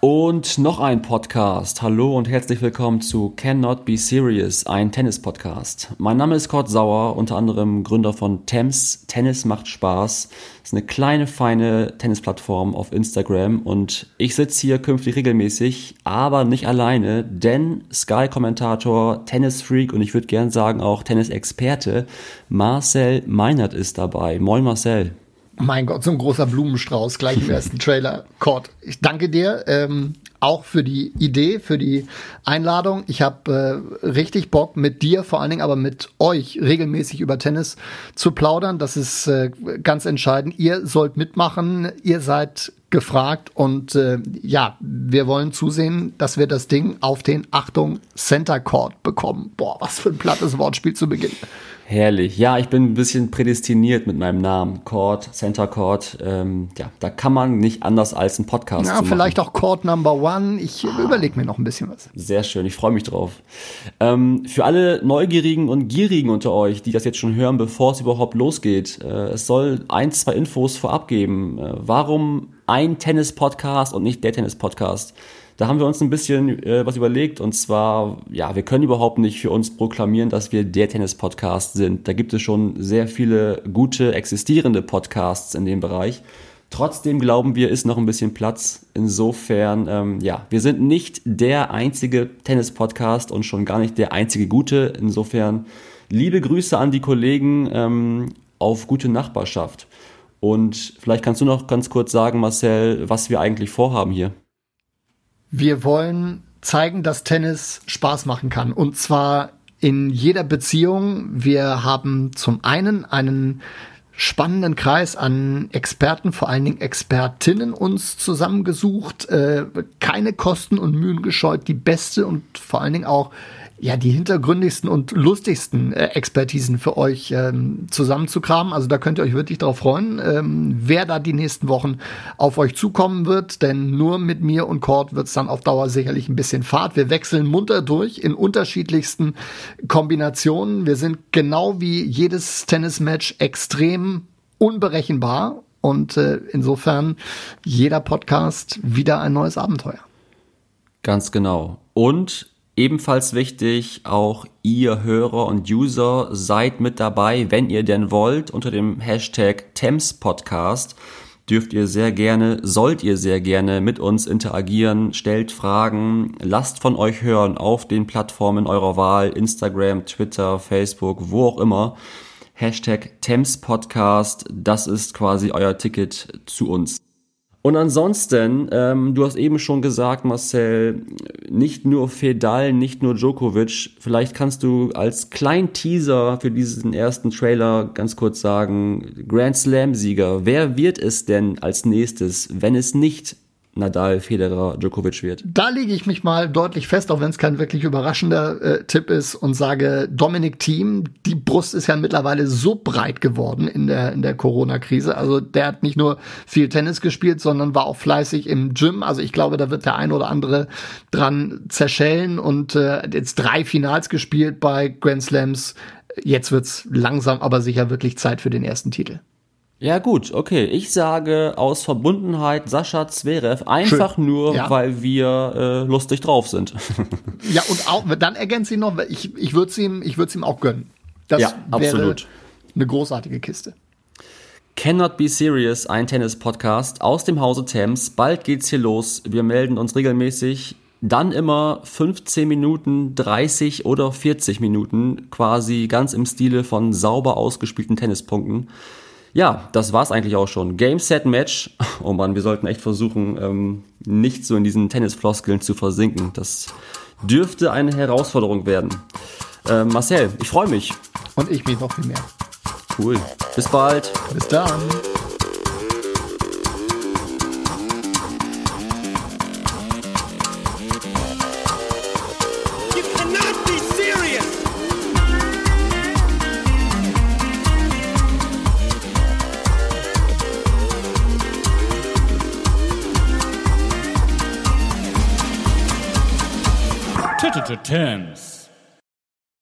Und noch ein Podcast. Hallo und herzlich willkommen zu Cannot Be Serious, ein Tennis-Podcast. Mein Name ist Kurt Sauer, unter anderem Gründer von Thames. Tennis macht Spaß. Ist eine kleine, feine Tennisplattform auf Instagram und ich sitze hier künftig regelmäßig, aber nicht alleine, denn Sky-Kommentator, Tennis-Freak und ich würde gern sagen auch Tennis-Experte Marcel Meinert ist dabei. Moin Marcel. Mein Gott, so ein großer Blumenstrauß gleich im ersten Trailer. Cord, ich danke dir ähm, auch für die Idee, für die Einladung. Ich habe äh, richtig Bock mit dir, vor allen Dingen aber mit euch regelmäßig über Tennis zu plaudern. Das ist äh, ganz entscheidend. Ihr sollt mitmachen. Ihr seid gefragt und äh, ja, wir wollen zusehen, dass wir das Ding auf den Achtung Center Court bekommen. Boah, was für ein plattes Wortspiel zu Beginn. Herrlich. Ja, ich bin ein bisschen prädestiniert mit meinem Namen. Court, Center Court. Ähm, ja, da kann man nicht anders als einen Podcast Ja, machen. vielleicht auch Court Number One. Ich Ah. überlege mir noch ein bisschen was. Sehr schön, ich freue mich drauf. Ähm, für alle Neugierigen und Gierigen unter euch, die das jetzt schon hören, bevor es überhaupt losgeht, äh, es soll ein, zwei Infos vorab geben. Äh, warum ein Tennis-Podcast und nicht der Tennis-Podcast? Da haben wir uns ein bisschen äh, was überlegt und zwar, ja, wir können überhaupt nicht für uns proklamieren, dass wir der Tennis-Podcast sind. Da gibt es schon sehr viele gute existierende Podcasts in dem Bereich. Trotzdem glauben wir, ist noch ein bisschen Platz. Insofern, ähm, ja, wir sind nicht der einzige Tennis-Podcast und schon gar nicht der einzige gute. Insofern, liebe Grüße an die Kollegen ähm, auf gute Nachbarschaft. Und vielleicht kannst du noch ganz kurz sagen, Marcel, was wir eigentlich vorhaben hier. Wir wollen zeigen, dass Tennis Spaß machen kann. Und zwar in jeder Beziehung. Wir haben zum einen einen spannenden Kreis an Experten, vor allen Dingen Expertinnen uns zusammengesucht, äh, keine Kosten und Mühen gescheut, die beste und vor allen Dingen auch ja die hintergründigsten und lustigsten äh, Expertisen für euch ähm, zusammenzukramen. Also da könnt ihr euch wirklich darauf freuen, ähm, wer da die nächsten Wochen auf euch zukommen wird. Denn nur mit mir und Cord wird es dann auf Dauer sicherlich ein bisschen Fahrt. Wir wechseln munter durch in unterschiedlichsten Kombinationen. Wir sind genau wie jedes Tennismatch extrem unberechenbar. Und äh, insofern jeder Podcast wieder ein neues Abenteuer. Ganz genau. Und ebenfalls wichtig, auch ihr Hörer und User seid mit dabei, wenn ihr denn wollt, unter dem Hashtag Thames Podcast dürft ihr sehr gerne, sollt ihr sehr gerne mit uns interagieren, stellt Fragen, lasst von euch hören auf den Plattformen eurer Wahl, Instagram, Twitter, Facebook, wo auch immer. Hashtag Thames Podcast, das ist quasi euer Ticket zu uns. Und ansonsten, ähm, du hast eben schon gesagt, Marcel, nicht nur Fedal, nicht nur Djokovic. Vielleicht kannst du als kleinen Teaser für diesen ersten Trailer ganz kurz sagen, Grand Slam-Sieger, wer wird es denn als nächstes, wenn es nicht Nadal, Federer, Djokovic wird? Da lege ich mich mal deutlich fest, auch wenn es kein wirklich überraschender äh, Tipp ist und sage Dominik Thiem, die Brust ist ja mittlerweile so breit geworden in der in der Corona Krise. Also der hat nicht nur viel Tennis gespielt, sondern war auch fleißig im Gym. Also ich glaube, da wird der ein oder andere dran zerschellen und äh, jetzt drei Finals gespielt bei Grand Slams. Jetzt wird's langsam aber sicher wirklich Zeit für den ersten Titel. Ja gut, okay. Ich sage aus Verbundenheit Sascha Zverev einfach Schön. nur, Ja. weil wir äh, lustig drauf sind. Ja, und auch, dann ergänze ich noch, ich, ich würde es ihm, ich würde ihm auch gönnen. Das Ja, absolut. eine großartige Kiste. Cannot Be Serious, ein Tennis-Podcast aus dem Hause Thames. Bald geht's hier los. Wir melden uns regelmäßig. Dann immer 15 Minuten, 30 oder 40 Minuten, quasi ganz im Stile von sauber ausgespielten Tennispunkten. Ja, das war's eigentlich auch schon. Game, Set, Match. Oh Mann, wir sollten echt versuchen, ähm, nicht so in diesen Tennisfloskeln zu versinken. Das dürfte eine Herausforderung werden. Äh, Marcel, ich freue mich. Und ich mich noch viel mehr. Cool. Bis bald. Bis dann. to terms.